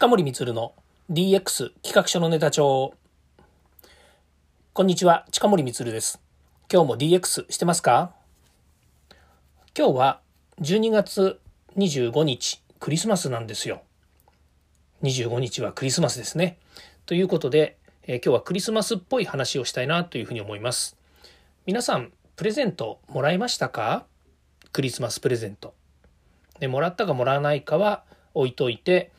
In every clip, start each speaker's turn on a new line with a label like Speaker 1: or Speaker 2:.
Speaker 1: 近森光の DX 企画書のネタ帳。こんにちは、近森光です。今日も DX してますか？今日は12月25日、クリスマスなんですよ。25日はクリスマスですね。ということで、えー、今日はクリスマスっぽい話をしたいなというふうに思います。皆さん、プレゼントもらいましたか？クリスマスプレゼント。でもらったかもらわないかは置いといて、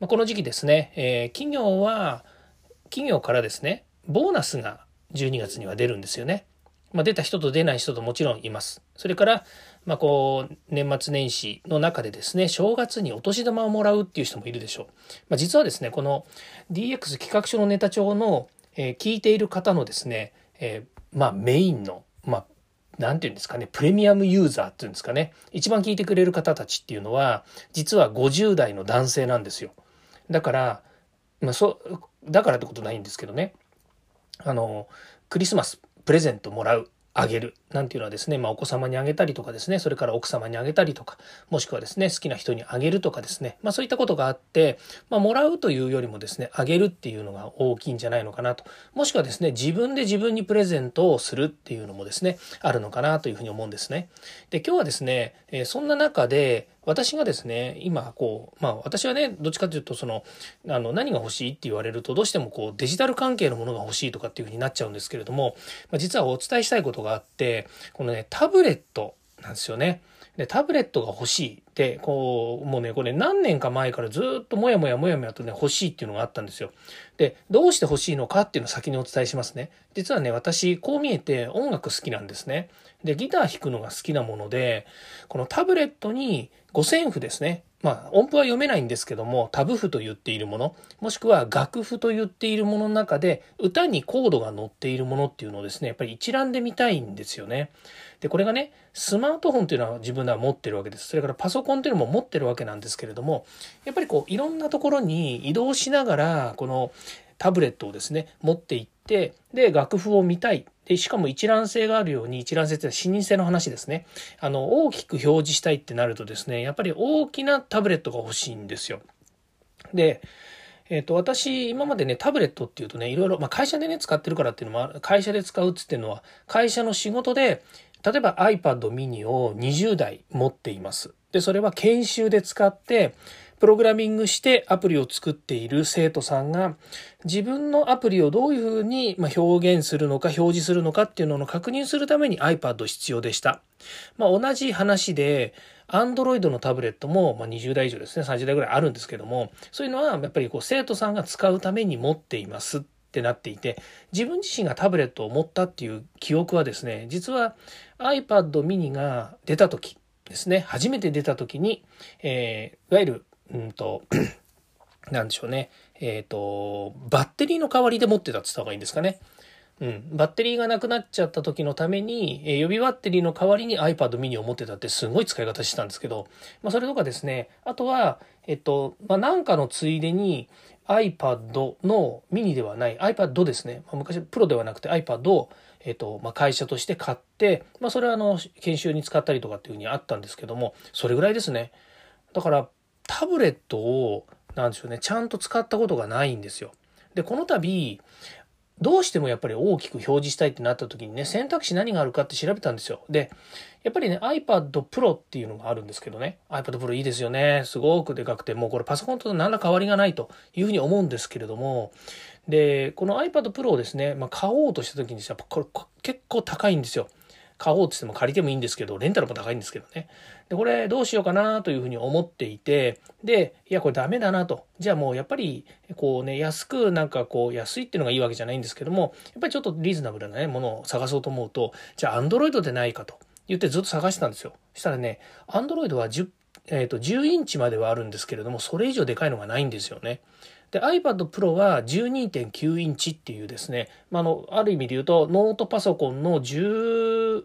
Speaker 1: まあ、この時期ですね、えー、企業は企業からですねボーナスが12月には出るんですよね。まあ、出た人と出ない人ともちろんいます。それから、まあ、こう年末年始の中でですね正月にお年玉をもらうっていう人もいるでしょう。まあ、実はですねこの DX 企画書のネタ帳の、えー、聞いている方のですね、えー、まあ、メインの、まあ、何て言うんですかね、プレミアムユーザーっていうんですかね、一番聞いてくれる方たちっていうのは、実は50代の男性なんですよ。だから、まあ、そ、だからってことないんですけどね。あの、クリスマスプレゼントもらう。あげるなんていうのはですね、まあ、お子様にあげたりとかですねそれから奥様にあげたりとかもしくはですね好きな人にあげるとかですね、まあ、そういったことがあって、まあ、もらうというよりもですねあげるっていうのが大きいんじゃないのかなともしくはですね自分で自分にプレゼントをするっていうのもですねあるのかなというふうに思うんですね。で今日はですね、え、そんな中で私がですね今こうまあ私はねどっちかというとそのあの何が欲しいって言われるとどうしてもこうデジタル関係のものが欲しいとかっていうふうになっちゃうんですけれども、まあ、実はお伝えしたいことがあってこのねタブレットなんですよね。で、タブレットが欲しいって、こう、もうね、これ何年か前からずっともやもやもやもやとね、欲しいっていうのがあったんですよ。で、どうして欲しいのかっていうのを先にお伝えしますね。実はね、私、こう見えて音楽好きなんですね。で、ギター弾くのが好きなもので、このタブレットに五線譜ですね。まあ、音符は読めないんですけども、タブ譜と言っているもの、もしくは楽譜と言っているものの中で、歌にコードが載っているものっていうのをですね、やっぱり一覧で見たいんですよね。で、これがね、スマートフォンっていうのは自分では持ってるわけです。それからパソコンっていうのも持ってるわけなんですけれども、やっぱりこう、いろんなところに移動しながら、このタブレットをですね、持っていって、で、楽譜を見たい。で、しかも一覧性があるように、一覧性って視認性の話ですね。あの、大きく表示したいってなるとですね、やっぱり大きなタブレットが欲しいんですよ。で、えっ、ー、と、私、今までね、タブレットっていうとね、いろいろ、まあ、会社でね、使ってるからっていうのも、会社で使うっつっていうのは、会社の仕事で、例えば iPad mini を20台持っています。で、それは研修で使って、プログラミングしてアプリを作っている生徒さんが自分のアプリをどういうふうに表現するのか表示するのかっていうのを確認するために iPad 必要でした。まあ、同じ話で Android のタブレットもま20代以上ですね30代ぐらいあるんですけどもそういうのはやっぱりこう生徒さんが使うために持っていますってなっていて自分自身がタブレットを持ったっていう記憶はですね実は iPad mini が出た時ですね初めて出た時に、えー、いわゆるうんと、なんでしょうね。えっ、ー、と、バッテリーの代わりで持ってたって言った方がいいんですかね。うん、バッテリーがなくなっちゃった時のために、えー、予備バッテリーの代わりに iPad mini を持ってたってすごい使い方してたんですけど、まあ、それとかですね、あとは、えっと、まあ、なんかのついでに iPad のミニではない。iPad ですね、まあ、昔プロではなくて iPad を、えっとまあ、会社として買って、まあ、それはあの研修に使ったりとかっていうふうにあったんですけどもそれぐらいですね。だからタブレットを、なんでしょうね、ちゃんと使ったことがないんですよ。で、この度、どうしてもやっぱり大きく表示したいってなった時にね、選択肢何があるかって調べたんですよ。で、やっぱりね、iPad Pro っていうのがあるんですけどね、iPad Pro いいですよね。すごくでかくて、もうこれパソコンと何ら変わりがないというふうに思うんですけれども、で、この iPad Pro をですね、まあ、買おうとした時にやっぱこれ結構高いんですよ。買おうって言っても借りてもいいんですけど、レンタルも高いんですけどね。で、これどうしようかなというふうに思っていて、で、いや、これダメだなと。じゃあもうやっぱり、こうね、安くなんかこう、安いっていうのがいいわけじゃないんですけども、やっぱりちょっとリーズナブルなね、ものを探そうと思うと、じゃあ Android でないかと言ってずっと探してたんですよ。そしたらね、Android は10、えっ、ー、と、10インチまではあるんですけれども、それ以上でかいのがないんですよね。で iPad Pro は12.9インチっていうですね、まあ、のある意味で言うとノートパソコンの10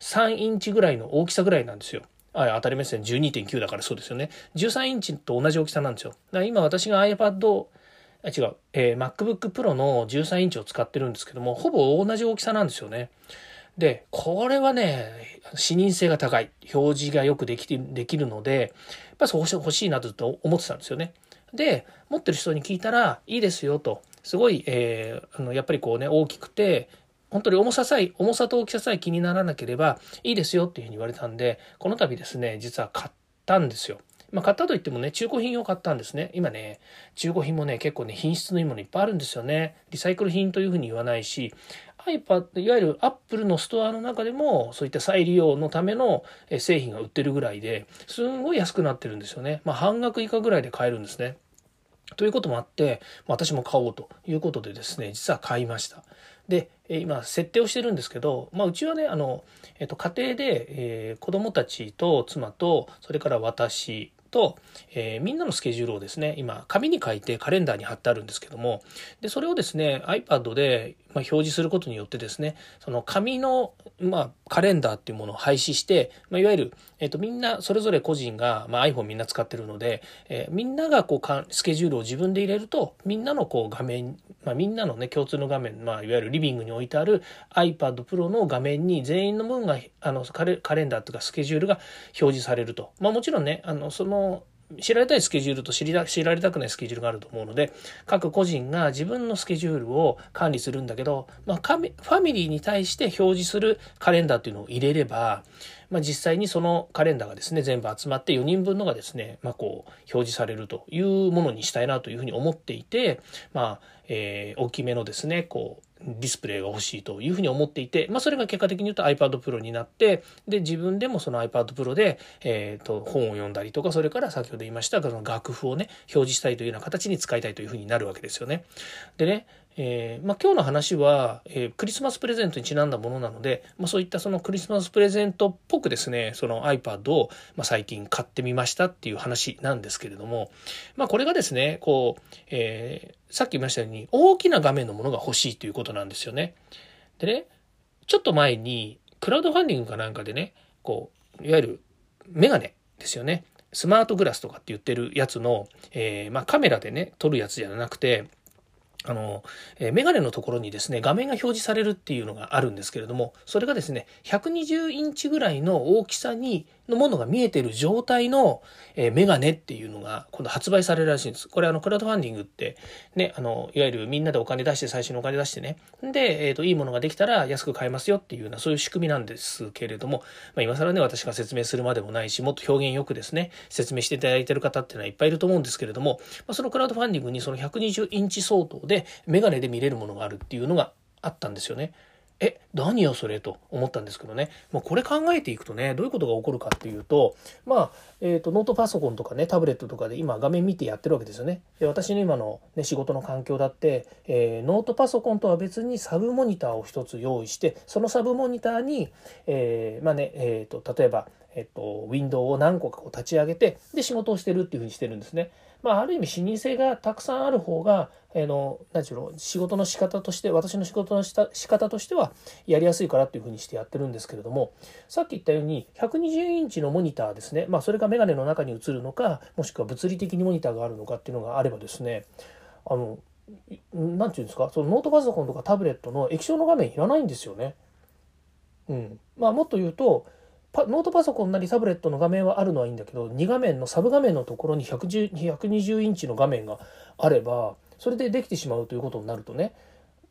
Speaker 1: 3インチぐらいの大きさぐらいなんですよ。あ当たり前ですね。12.9だからそうですよね。13インチと同じ大きさなんですよ。だから今私が iPad あ違う、えー、MacBook Pro の13インチを使ってるんですけどもほぼ同じ大きさなんですよね。でこれはね視認性が高い。表示がよくできてできるのでやっぱそう欲しいなとずっと思ってたんですよね。で持ってる人に聞いたらいいですよと。すごい、えー、あのやっぱりこうね大きくて本当に重ささえ重さと大きささえ気にならなければいいですよっていうふうに言われたんでこの度ですね実は買ったんですよ。まあ、買ったといってもね、中古品を買ったんですね。今ね、中古品もね、結構ね、品質のいいものいっぱいあるんですよね。リサイクル品というふうに言わないし、iPad、いわゆる Apple のストアの中でも、そういった再利用のための製品が売ってるぐらいで、すんごい安くなってるんですよね。まあ、半額以下ぐらいで買えるんですね。ということもあって、私も買おうということでですね、実は買いました。で、今、設定をしてるんですけど、まあ、うちはね、あの、えっと、家庭で、えー、子供たちと妻と、それから私と、えー、みんなのスケジュールをですね、今、紙に書いてカレンダーに貼ってあるんですけども、で、それをですね、iPad で、まあ、表示することによってですね、その紙の、まあ、カレンダーっていうものを廃止して、まあ、いわゆる、えっ、と、みんな、それぞれ個人が、まあ、iPhone みんな使ってるので、えー、みんながこうか、スケジュールを自分で入れると、みんなのこう画面、まあ、みんなのね、共通の画面、まあ、いわゆるリビングに置いてある iPad Pro の画面に全員の分が、あの、カレカレンダーとかスケジュールが表示されると。まあ、もちろんね、あの、その、知られたいスケジュールと知り知られたくないスケジュールがあると思うので各個人が自分のスケジュールを管理するんだけど、まあ、ファミリーに対して表示するカレンダーっていうのを入れれば、まあ、実際にそのカレンダーがですね全部集まって4人分のがですね、まあ、こう表示されるというものにしたいなというふうに思っていて、まあえー、大きめのですねこうディスプレイが欲しいというふうに思っていて、まあ、それが結果的に言うと iPad Pro になって、で、自分でもその iPad Pro で、えっ、ー、と、本を読んだりとか、それから先ほど言いました、その楽譜をね、表示したいというような形に使いたいというふうになるわけですよね。でね、えー、まあ、今日の話は、えー、クリスマスプレゼントにちなんだものなので、まあ、そういったそのクリスマスプレゼントっぽくですねその iPad を、ま、最近買ってみましたっていう話なんですけれども、まあ、これがですねこう、えー、さっき言いましたように大きな画面のものが欲しいということなんですよね。でねちょっと前にクラウドファンディングかなんかでねこういわゆるメガネですよねスマートグラスとかって言ってるやつの、えーまあ、カメラでね撮るやつじゃなくてあの、えメガネのところにですね、画面が表示されるっていうのがあるんですけれども、それがですね、120インチぐらいの大きさにのものが見えてる状態の、え、メガネっていうのが今度発売されるらしいんです。これあの、クラウドファンディングって、ね、あの、いわゆるみんなでお金出して、最初にお金出してね。で、えっ、ー、と、いいものができたら安く買えますよっていうような、そういう仕組みなんですけれども、まあ、今更ね、私が説明するまでもないし、もっと表現よくですね、説明していただいてる方っていうのはいっぱいいると思うんですけれども、まあ、そのクラウドファンディングにその120インチ相当でメガネで見れるものがあるっていうのがあったんですよね。え、何よそれと思ったんですけどね。もうこれ考えていくとね、どういうことが起こるかっていうと、まあ、えっ、ー、と、ノートパソコンとかね、タブレットとかで今画面見てやってるわけですよね。で私の今の、ね、仕事の環境だって、えー、ノートパソコンとは別にサブモニターを一つ用意して、そのサブモニターに、えー、まあね、えっ、と、例えば、えっ、と、ウィンドウを何個かこう立ち上げて、で、仕事をしてるっていうふうにしてるんですね。まあ、ある意味視認性がたくさんある方が、えの、何ちゅうの、仕事の仕方として、私の仕事のした仕方としてはやりやすいからっていうふうにしてやってるんですけれども、さっき言ったように、120インチのモニターですね、まあ、それがメガネの中に映るのか、もしくは物理的にモニターがあるのかっていうのがあればですね、あの、何て言うんですか、そのノートパソコンとかタブレットの液晶の画面いらないんですよね。うん。まあ、もっと言うと、ノートパソコンなりタブレットの画面はあるのはいいんだけど2画面のサブ画面のところに120インチの画面があればそれでできてしまうということになるとね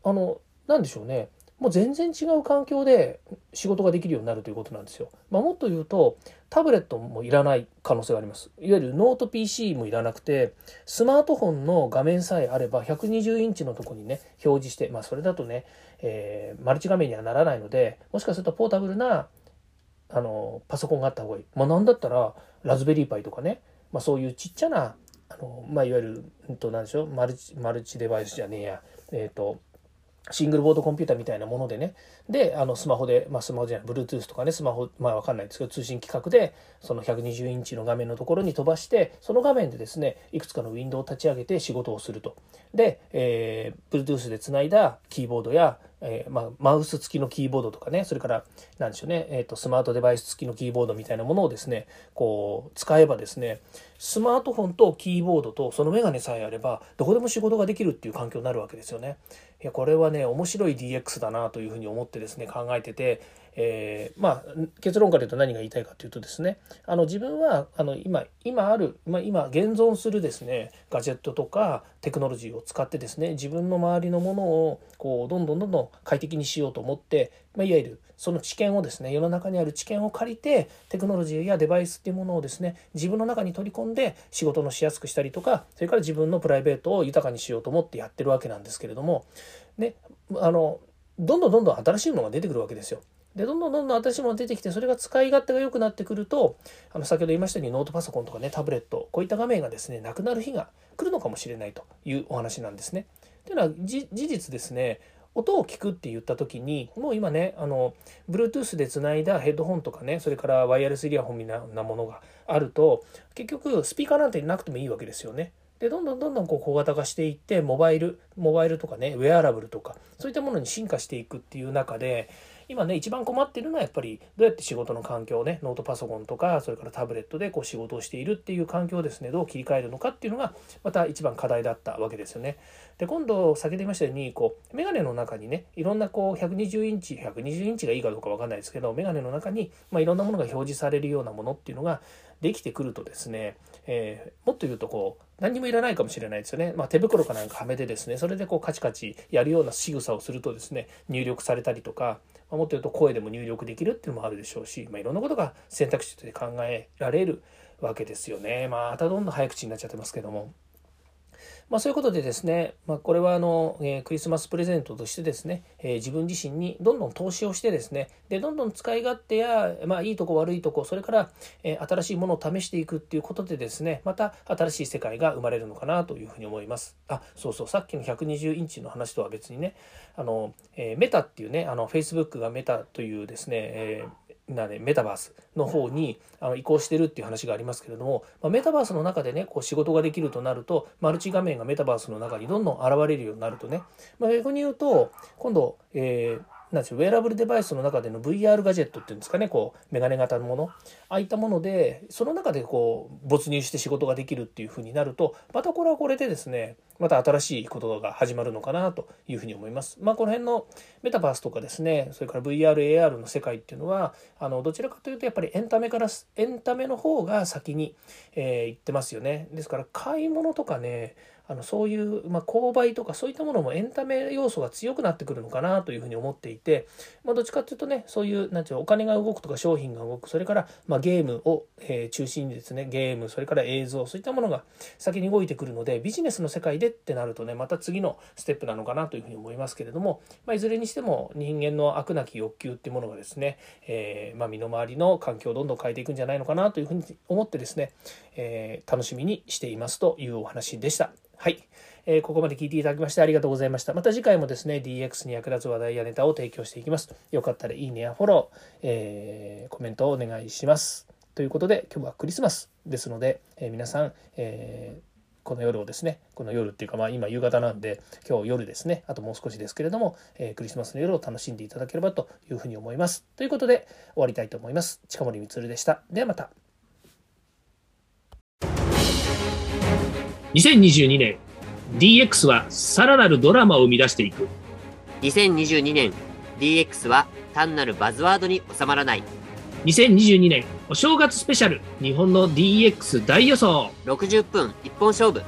Speaker 1: あの何でしょうねもう全然違う環境で仕事ができるようになるということなんですよ。まあ、もっと言うとタブレットもいらない可能性があります。いわゆるノート PC もいらなくてスマートフォンの画面さえあれば120インチのとこにね表示してまあそれだとね、えー、マルチ画面にはならないのでもしかするとポータブルなあのパソコンがあった方がいい。まあ、なんだったらラズベリーパイとかね、まあ、そういうちっちゃなあの、まあ、いわゆる、うんと、何でしょうマルチマルチデバイスじゃねえや、えっ、ー、とシングルボードコンピューターみたいなものでね。であのスマホで、まあ、スマホじゃない Bluetooth とかねスマホまあ分かんないですけど通信規格でその120インチの画面のところに飛ばしてその画面でですねいくつかのウィンドウを立ち上げて仕事をすると。で、えー、Bluetooth でつないだキーボードやえー、まあ、マウス付きのキーボードとかね、それから、何でしょうね、えっ、ー、と、スマートデバイス付きのキーボードみたいなものをですね、こう、使えばですね、スマートフォンとキーボードとそのメガネさえあれば、どこでも仕事ができるっていう環境になるわけですよね。いや、これはね、面白い DX だなというふうに思ってですね、考えてて、えー、まあ結論から言うと何が言いたいかというとですねあの自分はあの今今ある、まあ、今現存するですねガジェットとかテクノロジーを使ってですね自分の周りのものをこうどんどんどんどん快適にしようと思って、まあ、いわゆるその知見をですね世の中にある知見を借りてテクノロジーやデバイスっていうものをですね自分の中に取り込んで仕事のしやすくしたりとかそれから自分のプライベートを豊かにしようと思ってやってるわけなんですけれどもねあのどんどんどんどん新しいものが出てくるわけですよ。でどんどんどんどん新しいも出てきてそれが使い勝手が良くなってくるとあの先ほど言いましたようにノートパソコンとかねタブレットこういった画面がですねなくなる日が来るのかもしれないというお話なんですね。というのは事実ですね音を聞くって言った時にもう今ねあの Bluetooth でつないだヘッドホンとかねそれからワイヤレスイヤホンみたいなものがあると結局スピーカーなんてなくてもいいわけですよね。でどんどんどんどんこう小型化していってモバイルモバイルとかねウェアラブルとかそういったものに進化していくっていう中で今ね一番困ってるのはやっぱりどうやって仕事の環境をねノートパソコンとかそれからタブレットでこう仕事をしているっていう環境をですねどう切り替えるのかっていうのがまた一番課題だったわけですよね。で今度先ほど言いましたようにこうメガネの中にねいろんなこう120インチ120インチがいいかどうか分かんないですけどメガネの中に、まあ、いろんなものが表示されるようなものっていうのができてくるとですね、えー、もっと言うとこう何にもいらないかもしれないですよね。まあ、手袋かなんかはめてですね、それでこうカチカチやるような仕草をするとですね、入力されたりとか、まあ、もっと言うと声でも入力できるっていうのもあるでしょうし、まあ、いろんなことが選択肢として考えられるわけですよね。またどんどん早口になっちゃってますけども。まあ、そういうことでですね、まあ、これはあの、えー、クリスマスプレゼントとしてですね、えー、自分自身にどんどん投資をしてですね、で、どんどん使い勝手や、まあ、いいとこ悪いとこ、それから、えー、新しいものを試していくっていうことでですね、また新しい世界が生まれるのかなというふうに思います。あ、そうそう、さっきの120インチの話とは別にね、あの、えメタっていうね、あの、Facebook がメタというですね、えなね、メタバースの方にあの移行してるっていう話がありますけれども、まあ、メタバースの中でねこう仕事ができるとなるとマルチ画面がメタバースの中にどんどん現れるようになるとね、まあ、逆に言うと今度、えーなんですよウェアラブルデバイスの中での VR ガジェットっていうんですかねこうメガネ型のものああいったものでその中でこう没入して仕事ができるっていうふうになるとまたこれはこれでですねまた新しいことが始まるのかなというふうに思います。まあ、この辺のメタバースとかですね、それから VR、AR の世界っていうのは、あの、どちらかというとやっぱりエンタメから、エンタメの方が先に、えー、行ってますよね。ですから買い物とかね、あのそういう、まあ、購買とかそういったものもエンタメ要素が強くなってくるのかなというふうに思っていて、まあ、どっちかっていうとねそういうなんていうお金が動くとか商品が動くそれから、まあ、ゲームを、えー、中心にですねゲームそれから映像そういったものが先に動いてくるのでビジネスの世界でってなるとねまた次のステップなのかなというふうに思いますけれども、まあ、いずれにしても人間の悪なき欲求っていうものがですね、えー、まあ、身の回りの環境をどんどん変えていくんじゃないのかなというふうに思ってですね、えー、楽しみにしていますというお話でした。はい。えー、ここまで聞いていただきましてありがとうございました。また次回もですね、DX に役立つ話題やネタを提供していきます。よかったらいいねやフォロー、えー、コメントをお願いします。ということで、今日はクリスマスですので、え、皆さん、えこの夜をですね、この夜っていうか、まあ今夕方なんで、今日夜ですね、あともう少しですけれども、えクリスマスの夜を楽しんでいただければというふうに思います。ということで、終わりたいと思います。近森光でした。ではまた。2022年 DX はさらなるドラマを生み出していく。
Speaker 2: 2022年 DX は単なるバズワードに収まらない。
Speaker 1: 2022年お正月スペシャル日本の DX 大予想。
Speaker 2: 60分一本勝負。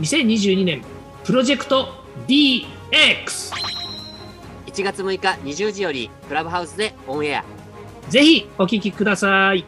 Speaker 1: 2022年プロジェクト DX1
Speaker 2: 月6日20時よりクラブハウスでオンエア。
Speaker 1: ぜひお聞きください